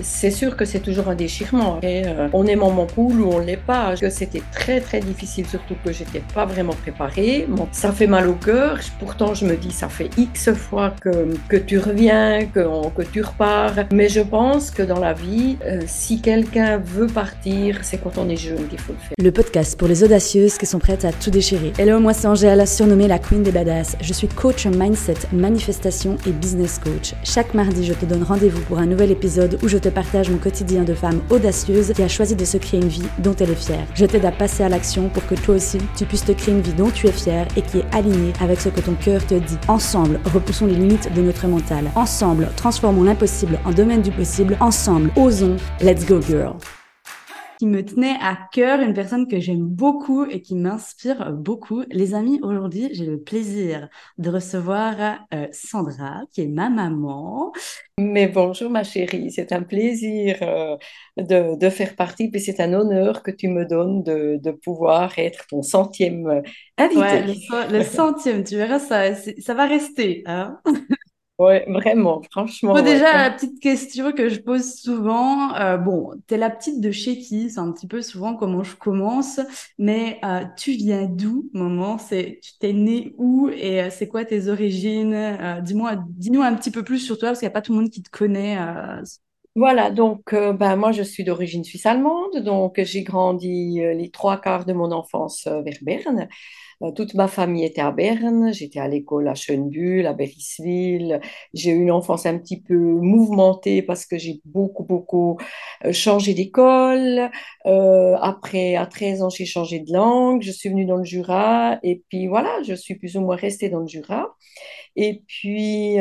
c'est sûr que c'est toujours un déchirement. Et, euh, on est mon poule ou on l'est pas. C'était très très difficile, surtout que j'étais pas vraiment préparée. Bon, ça fait mal au cœur. Pourtant, je me dis, ça fait X fois que, que tu reviens, que, que tu repars. Mais je pense que dans la vie, euh, si quelqu'un veut partir, c'est quand on est jeune qu'il faut le faire. Le podcast pour les audacieuses qui sont prêtes à tout déchirer. Hello, moi c'est Angèle, surnommée la Queen des Badass. Je suis coach mindset, manifestation et business coach. Chaque mardi, je te donne rendez-vous pour un nouvel épisode où je te partage mon quotidien de femme audacieuse qui a choisi de se créer une vie dont elle est fière. Je t'aide à passer à l'action pour que toi aussi, tu puisses te créer une vie dont tu es fière et qui est alignée avec ce que ton cœur te dit. Ensemble, repoussons les limites de notre mental. Ensemble, transformons l'impossible en domaine du possible. Ensemble, osons. Let's go girl qui me tenait à cœur, une personne que j'aime beaucoup et qui m'inspire beaucoup. Les amis, aujourd'hui, j'ai le plaisir de recevoir euh, Sandra, qui est ma maman. Mais bonjour ma chérie, c'est un plaisir euh, de, de, faire partie, puis c'est un honneur que tu me donnes de, de pouvoir être ton centième invité. Ouais, le, le, centième, tu verras, ça, ça va rester. Hein oui, vraiment, franchement. déjà, la petite question que je pose souvent, euh, bon, t'es la petite de chez qui? C'est un petit peu souvent comment je commence, mais euh, tu viens d'où, maman? C'est, tu t'es née où? Et euh, c'est quoi tes origines? dis-moi, dis-nous un petit peu plus sur toi parce qu'il n'y a pas tout le monde qui te connaît. Voilà, donc ben, moi je suis d'origine suisse-allemande, donc j'ai grandi les trois quarts de mon enfance vers Berne. Euh, toute ma famille était à Berne. J'étais à l'école à Schönbuhl, à Beriswil. J'ai eu une enfance un petit peu mouvementée parce que j'ai beaucoup, beaucoup euh, changé d'école. Euh, après, à 13 ans, j'ai changé de langue. Je suis venue dans le Jura. Et puis voilà, je suis plus ou moins restée dans le Jura. Et puis,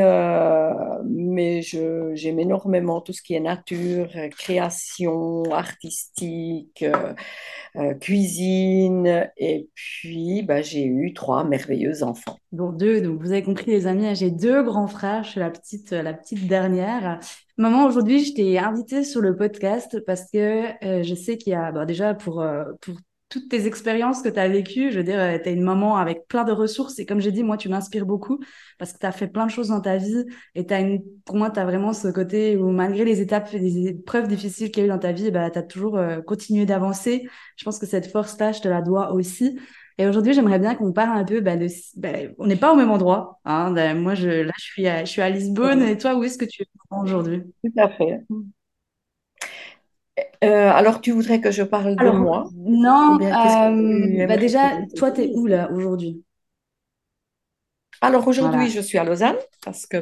mais j'aime énormément tout ce qui est nature, création artistique. Euh, cuisine, et puis bah, j'ai eu trois merveilleux enfants. Bon, deux, donc vous avez compris les amis, j'ai deux grands frères, je suis la petite, la petite dernière. Maman, aujourd'hui, je t'ai invitée sur le podcast parce que euh, je sais qu'il y a, bah, déjà pour, euh, pour toutes tes expériences que tu as vécues. Je veux dire, tu es une maman avec plein de ressources. Et comme j'ai dit, moi, tu m'inspires beaucoup parce que tu as fait plein de choses dans ta vie. Et as une... pour moi, tu as vraiment ce côté où, malgré les étapes et les épreuves difficiles qu'il y a eu dans ta vie, bah, tu as toujours euh, continué d'avancer. Je pense que cette force-là, je te la dois aussi. Et aujourd'hui, j'aimerais bien qu'on parle un peu bah, de. Bah, on n'est pas au même endroit. Hein. Bah, moi, je, là, je suis à, je suis à Lisbonne. Et toi, où est-ce que tu es aujourd'hui? Tout à fait. Euh, alors, tu voudrais que je parle de moi? Non, euh, bah déjà, toi, tu es où là aujourd'hui? Alors aujourd'hui, je suis à Lausanne parce que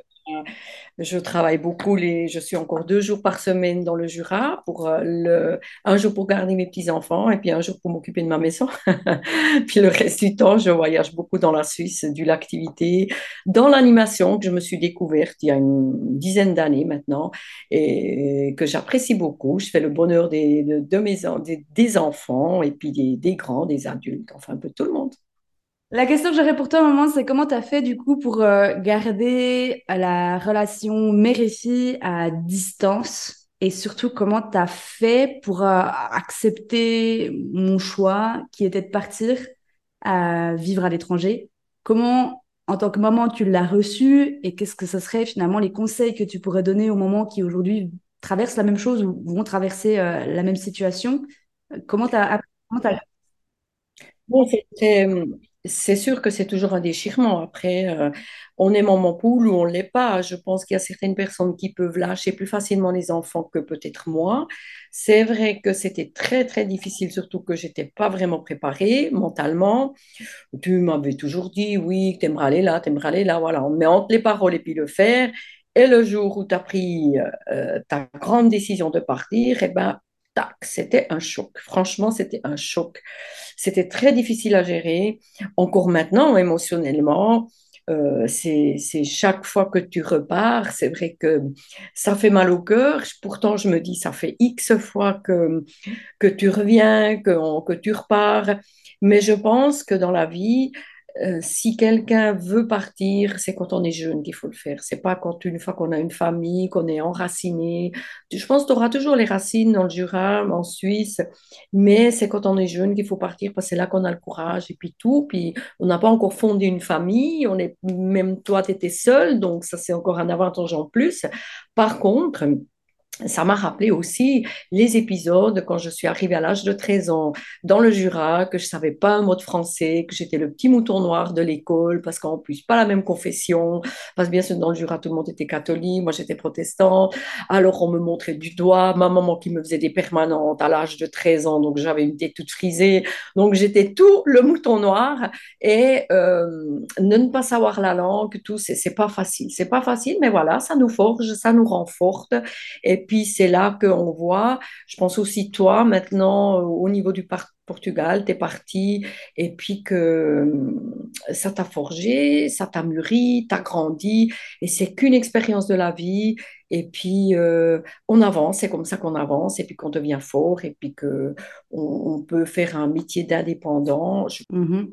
je travaille beaucoup. Les, je suis encore deux jours par semaine dans le Jura, pour euh, un jour pour garder mes petits-enfants et puis un jour pour m'occuper de ma maison. puis le reste du temps, je voyage beaucoup dans la Suisse, du l'activité, dans l'animation que je me suis découverte il y a une dizaine d'années maintenant et que j'apprécie beaucoup. Je fais le bonheur de, des, des enfants et puis des, des grands, des adultes, enfin un peu tout le monde. La question que j'aurais pour toi, maman, c'est comment tu as fait du coup pour euh, garder la relation mère-fille à distance? Et surtout comment tu as fait pour euh, accepter mon choix qui était de partir à vivre à l'étranger? Comment, en tant que maman, tu l'as reçu? Et qu'est-ce que ce serait finalement les conseils que tu pourrais donner aux mamans qui aujourd'hui traversent la même chose ou vont traverser euh, la même situation? Comment tu as, comment as... Bon, c'est sûr que c'est toujours un déchirement. Après, euh, on est maman poule ou on ne l'est pas. Je pense qu'il y a certaines personnes qui peuvent lâcher plus facilement les enfants que peut-être moi. C'est vrai que c'était très, très difficile, surtout que j'étais pas vraiment préparée mentalement. Tu m'avais toujours dit, oui, tu aimerais aller là, tu aimerais aller là. Voilà, on met entre les paroles et puis le faire. Et le jour où tu as pris euh, ta grande décision de partir, eh ben, tac, c'était un choc. Franchement, c'était un choc. C'était très difficile à gérer. Encore maintenant, émotionnellement, euh, c'est chaque fois que tu repars, c'est vrai que ça fait mal au cœur. Pourtant, je me dis, ça fait X fois que, que tu reviens, que, que tu repars. Mais je pense que dans la vie, euh, si quelqu'un veut partir, c'est quand on est jeune qu'il faut le faire. C'est pas quand une fois qu'on a une famille, qu'on est enraciné. Je pense que tu auras toujours les racines dans le Jura, en Suisse, mais c'est quand on est jeune qu'il faut partir parce que c'est là qu'on a le courage et puis tout. Puis on n'a pas encore fondé une famille, on est même toi tu étais seule, donc ça c'est encore un avantage en plus. Par contre, ça m'a rappelé aussi les épisodes quand je suis arrivée à l'âge de 13 ans dans le Jura, que je savais pas un mot de français, que j'étais le petit mouton noir de l'école, parce qu'en plus, pas la même confession, parce que bien sûr, dans le Jura, tout le monde était catholique, moi j'étais protestante, alors on me montrait du doigt, ma maman qui me faisait des permanentes à l'âge de 13 ans, donc j'avais une tête toute frisée, donc j'étais tout le mouton noir, et euh, ne pas savoir la langue, tout, c'est pas facile, c'est pas facile, mais voilà, ça nous forge, ça nous rend forte, et puis c'est là qu'on voit, je pense aussi toi maintenant au niveau du Portugal, tu es parti et puis que euh, ça t'a forgé, ça t'a mûri, t'as grandi et c'est qu'une expérience de la vie et puis euh, on avance, c'est comme ça qu'on avance et puis qu'on devient fort et puis que on, peut faire un métier d'indépendant. Mm-hmm.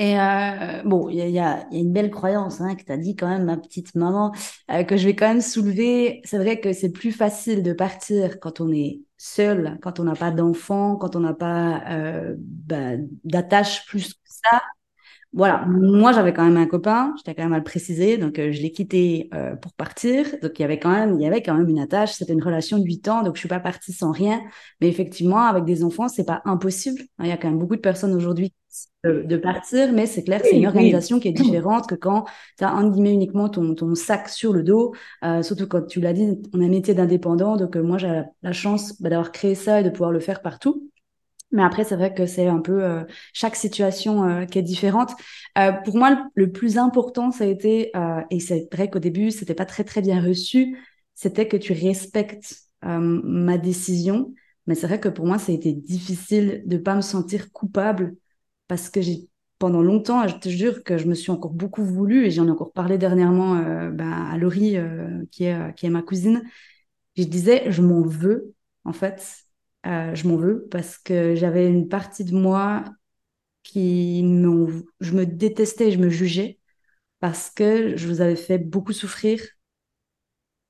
Et euh, bon, il y a, y a, une belle croyance hein, que tu as dit quand même, ma petite maman, euh, que je vais quand même soulever. C'est vrai que c'est plus facile de partir quand on est seul, quand on n'a pas d'enfant, quand on n'a pas euh, bah, d'attache plus que ça. Voilà, moi j'avais quand même un copain, j'étais quand même à le préciser, donc euh, je l'ai quitté euh, pour partir. Donc il y avait quand même, il y avait quand même une attache. C'était une relation de 8 ans, donc je suis pas partie sans rien. Mais effectivement, avec des enfants, c'est pas impossible. Il y a quand même beaucoup de personnes aujourd'hui de, de, partir, mais c'est clair, c'est une organisation qui est différente que quand tu as guillemets uniquement ton, ton sac sur le dos. Euh, surtout quand tu l'as dit, on a un métier d'indépendant, donc moi j'ai la, chance bah, d'avoir créé ça et de pouvoir le faire partout. Mais après, c'est vrai que c'est un peu euh, chaque situation euh, qui est différente. Euh, pour moi, le, plus important, ça a été, et c'est vrai qu'au début, c'était pas très très bien reçu, c'était que tu respectes ma décision. Mais c'est vrai que pour moi, ça a été difficile de pas me sentir coupable parce que j'ai pendant longtemps, je te jure que je me suis encore beaucoup voulu et j'en ai encore parlé dernièrement ben, à Laurie, qui est qui est ma cousine. Je disais, je m'en veux en fait euh, je m'en veux parce que j'avais une partie de moi qui me, je me détestais, je me jugeais parce que je vous avais fait beaucoup souffrir.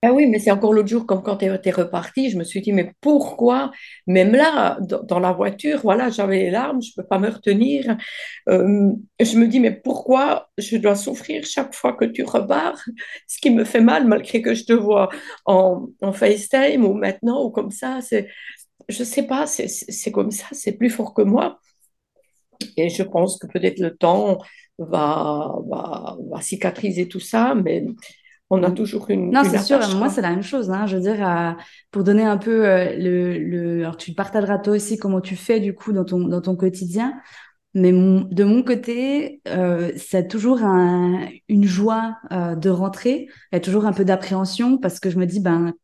Ah oui, mais c'est encore l'autre jour, comme quand tu es, reparti, je me suis dit, mais pourquoi, même là, dans, la voiture, voilà, j'avais les larmes, je ne peux pas me retenir. Euh, je me dis, mais pourquoi je dois souffrir chaque fois que tu repars? Ce qui me fait mal, malgré que je te vois en, en FaceTime ou maintenant ou comme ça, c'est je sais pas, c'est comme ça, c'est plus fort que moi. Et je pense que peut-être le temps va, va, va, cicatriser tout ça, mais on a toujours une. Non, c'est sûr, moi, c'est la même chose. Hein. Je veux dire, euh, pour donner un peu euh, le, le. Alors, tu partageras toi aussi comment tu fais, du coup, dans ton, dans ton quotidien. Mais de mon côté, euh, c'est toujours un, une joie euh, de rentrer. Il y a toujours un peu d'appréhension parce que je me dis, ben,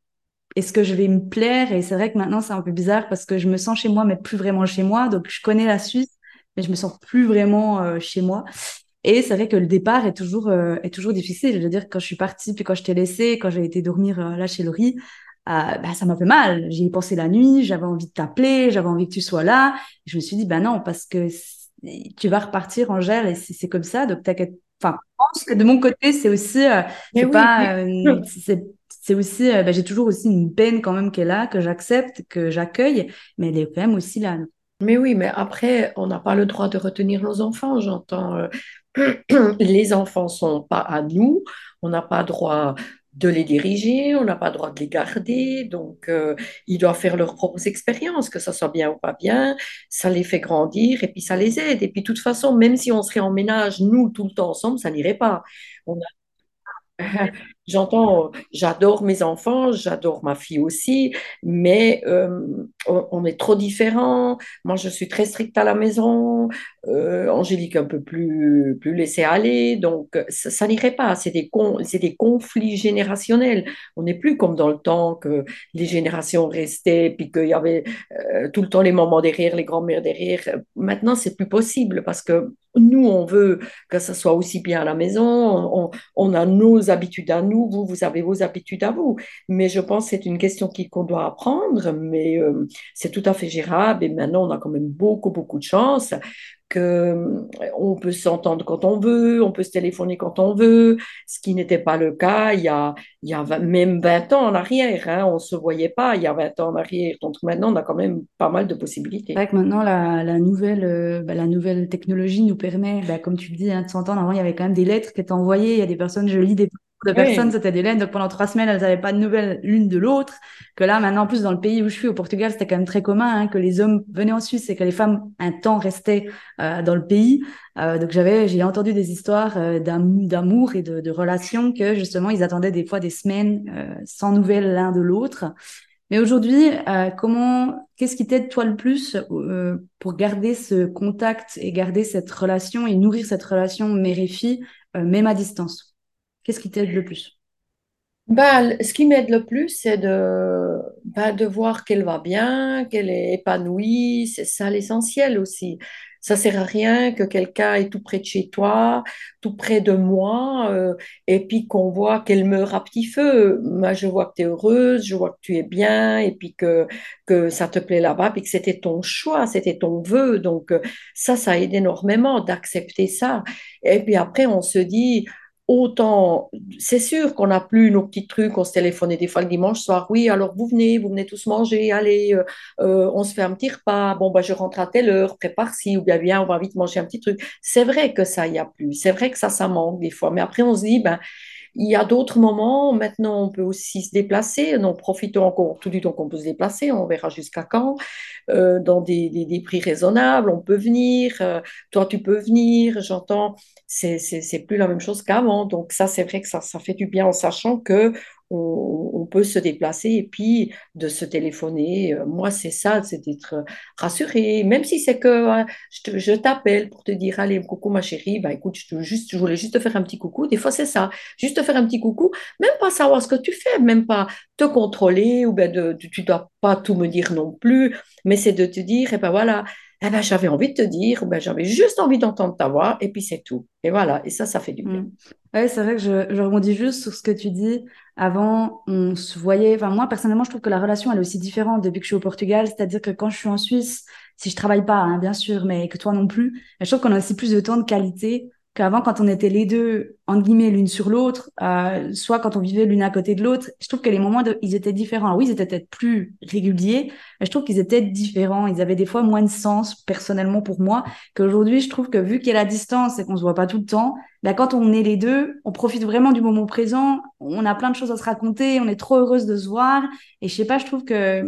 est-ce que je vais me plaire? Et c'est vrai que maintenant, c'est un peu bizarre parce que je me sens chez moi, mais plus vraiment chez moi. Donc, je connais la Suisse, mais je me sens plus vraiment euh, chez moi. Et c'est vrai que le départ est toujours, euh, est toujours difficile. Je veux dire, quand je suis partie, puis quand je t'ai laissé, quand j'ai été dormir euh, là chez Laurie, bah, ça m'a fait mal. J'y ai pensé la nuit, j'avais envie de t'appeler, j'avais envie que tu sois là. je me suis dit, bah non, parce que tu vas repartir, Angèle, et c'est comme ça. Donc, t'inquiète. Enfin, je pense que de mon côté, c'est aussi, c'est pas, c'est c'est aussi, euh, bah, j'ai toujours aussi une peine quand même qu'elle a, que j'accepte, que j'accueille, mais elle est quand même aussi là. Mais oui, mais après, on n'a pas le droit de retenir nos enfants, j'entends. Euh, les enfants sont pas à nous, on n'a pas droit de les diriger, on n'a pas droit de les garder, donc euh, ils doivent faire leurs propres expériences, que ça soit bien ou pas bien, ça les fait grandir et puis ça les aide. Et puis de toute façon, même si on serait en ménage, nous, tout le temps ensemble, ça n'irait pas. On a J'entends, j'adore mes enfants, j'adore ma fille aussi, mais euh, on, est trop différents. Moi, je suis très stricte à la maison, euh, Angélique un peu plus, plus laissée aller, donc ça, n'irait pas. C'est des, c'est des conflits générationnels. On n'est plus comme dans le temps que les générations restaient, puis qu'il y avait euh, tout le temps les mamans derrière, les grands-mères derrière. Maintenant, c'est plus possible parce que nous, on veut que ça soit aussi bien à la maison, on, on a nos habitudes à nous vous, vous avez vos habitudes à vous. Mais je pense que c'est une question qu'on doit apprendre, mais euh, c'est tout à fait gérable. Et maintenant, on a quand même beaucoup, beaucoup de chance qu'on euh, peut s'entendre quand on veut, on peut se téléphoner quand on veut, ce qui n'était pas le cas il y a, il y a même 20 ans en arrière. Hein, on ne se voyait pas il y a 20 ans en arrière. Donc maintenant, on a quand même pas mal de possibilités. C'est vrai que maintenant, la, nouvelle, euh, bah, la nouvelle technologie nous permet, bah, comme tu le dis, hein, de s'entendre. Avant, il y avait quand même des lettres qui étaient envoyées. Il y a des personnes, je lis des de personnes, c'était des laines. Donc pendant trois semaines, elles n'avaient pas de nouvelles l'une de l'autre. Que là, maintenant, en plus, dans le pays où je suis, au Portugal, c'était quand même très commun hein, que les hommes venaient en Suisse et que les femmes, un temps, restaient euh, dans le pays. Euh, donc j'avais, j'ai entendu des histoires euh, d'amour et de, de, relations que justement, ils attendaient des fois des semaines euh, sans nouvelles l'un de l'autre. Mais aujourd'hui, euh, comment, qu'est-ce qui t'aide toi le plus euh, pour garder ce contact et garder cette relation et nourrir cette relation mère et fille, euh, même à distance? Qu'est-ce qui t'aide le plus? Bah, ce qui m'aide le plus, c'est de, bah, de voir qu'elle va bien, qu'elle est épanouie. C'est ça l'essentiel aussi. Ça sert à rien que quelqu'un est tout près de chez toi, tout près de moi, euh, et puis qu'on voit qu'elle meurt à petit feu. Moi, je vois que tu es heureuse, je vois que tu es bien, et puis que, que ça te plaît là-bas, puis que c'était ton choix, c'était ton vœu. Donc, euh, ça, ça aide énormément d'accepter ça. Et puis après, on se dit, autant, c'est sûr qu'on n'a plus nos petits trucs, on se téléphonait des fois le dimanche soir, oui, alors vous venez, vous venez tous manger, allez, euh, euh, on se fait un petit repas, bon, bah, je rentre à telle heure, prépare-ci, ou bien, bien, on va vite manger un petit truc. C'est vrai que ça, il n'y a plus, c'est vrai que ça, ça manque des fois, mais après, on se dit, ben, il y a d'autres moments, maintenant on peut aussi se déplacer, donc profitons encore tout du temps qu'on peut se déplacer, on verra jusqu'à quand, euh, dans des, des, des, prix raisonnables, on peut venir, euh, toi tu peux venir, j'entends, c'est plus la même chose qu'avant, donc ça c'est vrai que ça, ça fait du bien en sachant que on, peut se déplacer et puis de se téléphoner. Euh, moi, c'est ça, c'est d'être rassuré, même si c'est que je, je t'appelle pour te dire, allez, coucou ma chérie, bah écoute, je, juste, voulais juste te faire un petit coucou. Des fois, c'est ça, juste te faire un petit coucou, même pas savoir ce que tu fais, même pas te contrôler ou bien de, tu dois pas tout me dire non plus, mais c'est de te dire, et eh ben voilà, eh ben, j'avais envie de te dire, ben, j'avais juste envie d'entendre ta voix, et puis c'est tout. Et voilà, et ça, ça fait du bien. Mm. Oui, c'est vrai que je, je rebondis juste sur ce que tu dis. Avant, on se voyait, enfin moi personnellement, je trouve que la relation, elle est aussi différente depuis que je suis au Portugal. C'est-à-dire que quand je suis en Suisse, si je travaille pas, hein, bien sûr, mais que toi non plus, je trouve qu'on a aussi plus de temps de qualité qu'avant quand on était les deux en guillemets l'une sur l'autre, euh, soit quand on vivait l'une à côté de l'autre. Je trouve que les moments de, ils étaient différents. oui, ils étaient peut-être plus réguliers, mais je trouve qu'ils étaient différents. Ils avaient des fois moins de sens personnellement pour moi qu'aujourd'hui. Je trouve que vu qu'il y a la distance et qu'on se voit pas tout le temps, ben quand on est les deux, on profite vraiment du moment présent. On a plein de choses à se raconter. On est trop heureuse de se voir. Et je sais pas, je trouve que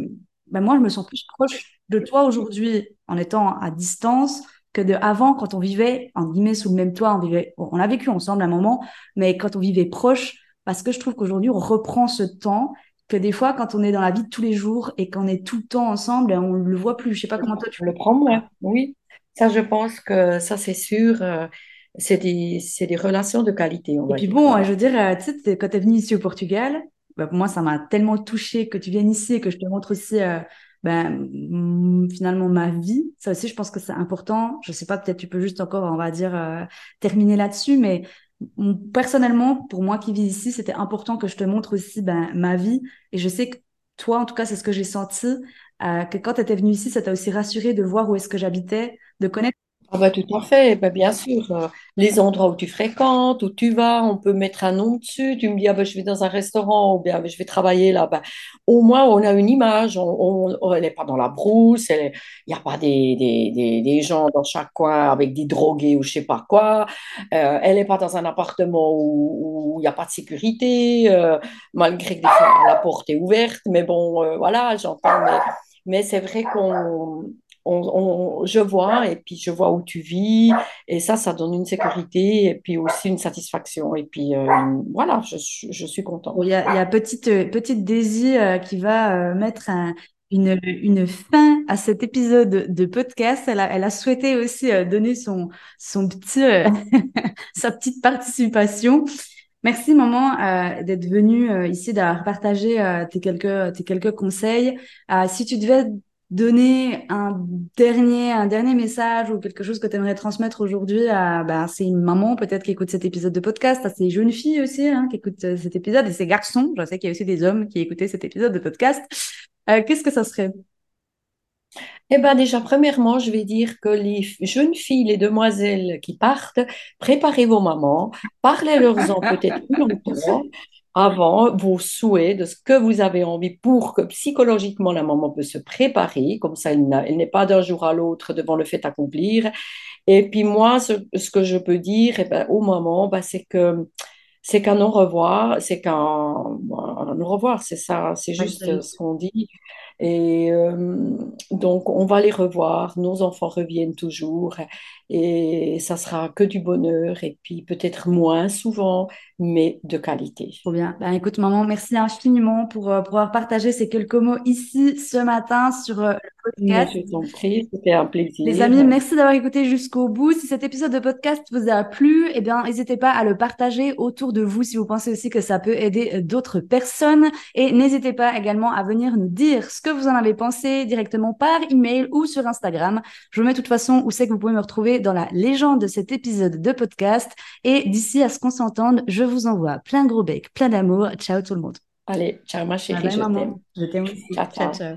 ben moi je me sens plus proche de toi aujourd'hui en étant à distance que de avant, quand on vivait, en guillemets, sous le même toit, on vivait, on a vécu ensemble un moment, mais quand on vivait proche, parce que je trouve qu'aujourd'hui, on reprend ce temps que des fois, quand on est dans la vie de tous les jours et qu'on est tout le temps ensemble, on le voit plus. Je sais pas comment toi tu le prends, moi. Oui, ça, je pense que ça, c'est sûr. Euh, c'est des, des, relations de qualité. On et puis bon, je veux dire, euh, tu sais, quand tu es venu ici au Portugal, bah, moi, ça m'a tellement touché que tu viennes ici et que je te montre aussi euh, ben, finalement ma vie. Ça aussi, je pense que c'est important. Je sais pas, peut-être tu peux juste encore, on va dire, euh, terminer là-dessus, mais personnellement, pour moi qui vis ici, c'était important que je te montre aussi ben, ma vie. Et je sais que toi, en tout cas, c'est ce que j'ai senti, euh, que quand tu étais venu ici, ça t'a aussi rassuré de voir où est-ce que j'habitais, de connaître ah bah, tout à fait, bah, bien sûr. Euh, les endroits où tu fréquentes, où tu vas, on peut mettre un nom dessus. Tu me dis, ah bah, je vais dans un restaurant ou bien je vais travailler là. Bah, au moins, on a une image. On, elle n'est pas dans la brousse. Il n'y a pas des, des, des, gens dans chaque coin avec des drogués ou je sais pas quoi. Euh, elle n'est pas dans un appartement où il n'y a pas de sécurité, euh, malgré que la porte est ouverte. Mais bon, voilà, j'entends. Mais c'est vrai qu'on je vois et puis je vois où tu vis et ça, ça donne une sécurité et puis aussi une satisfaction et puis euh, voilà, je, suis contente. Il y a, petite Daisy euh, qui va euh, mettre une, fin à cet épisode de podcast. Elle a, souhaité aussi donner son petit sa petite participation. Merci maman d'être venue ici, d'avoir partagé tes quelques tes quelques conseils. si tu devais donner un dernier, un dernier message ou quelque chose que tu aimerais transmettre aujourd'hui à bah, c'est une maman peut-être qui écoute cet épisode de podcast, à ces jeunes filles aussi hein, qui écoutent euh, cet épisode et ces garçons, je sais qu'il y a aussi des hommes qui écoutaient cet épisode de podcast. Euh, Qu'est-ce que ça serait? Eh bien, déjà, premièrement, je vais dire que les jeunes filles, les demoiselles qui partent, préparez vos mamans, parlez-leur-en peut-être plus longtemps, avant vos souhaits, de ce que vous avez envie pour que psychologiquement la maman peut se préparer, comme ça elle n'est pas d'un jour à l'autre devant le fait accomplir. Et puis moi, ce, que je peux dire eh ben, aux mamans, ben, c'est que c'est qu'un au revoir, c'est qu'un au revoir, c'est ça, c'est juste ce qu'on dit. Et euh, donc, on va les revoir, nos enfants reviennent toujours et ça sera que du bonheur et puis peut-être moins souvent, mais de qualité. Trop bien. Ben, écoute, maman, merci infiniment pour euh, pouvoir partager ces quelques mots ici ce matin sur euh, le podcast. Je t'en prie, c'était un plaisir. Les amis, merci d'avoir écouté jusqu'au bout. Si cet épisode de podcast vous a plu, eh bien, n'hésitez pas à le partager autour de vous si vous pensez aussi que ça peut aider d'autres personnes. Et n'hésitez pas également à venir nous dire ce que vous en avez pensé directement par email ou sur Instagram. Je vous mets de toute façon où c'est que vous pouvez me retrouver dans la légende de cet épisode de podcast. Et d'ici à ce qu'on s'entende, je vous envoie plein de gros becs, plein d'amour. Ciao tout le monde. Allez, ciao ma chérie, je t'aime. Je t'aime aussi. ciao. ciao.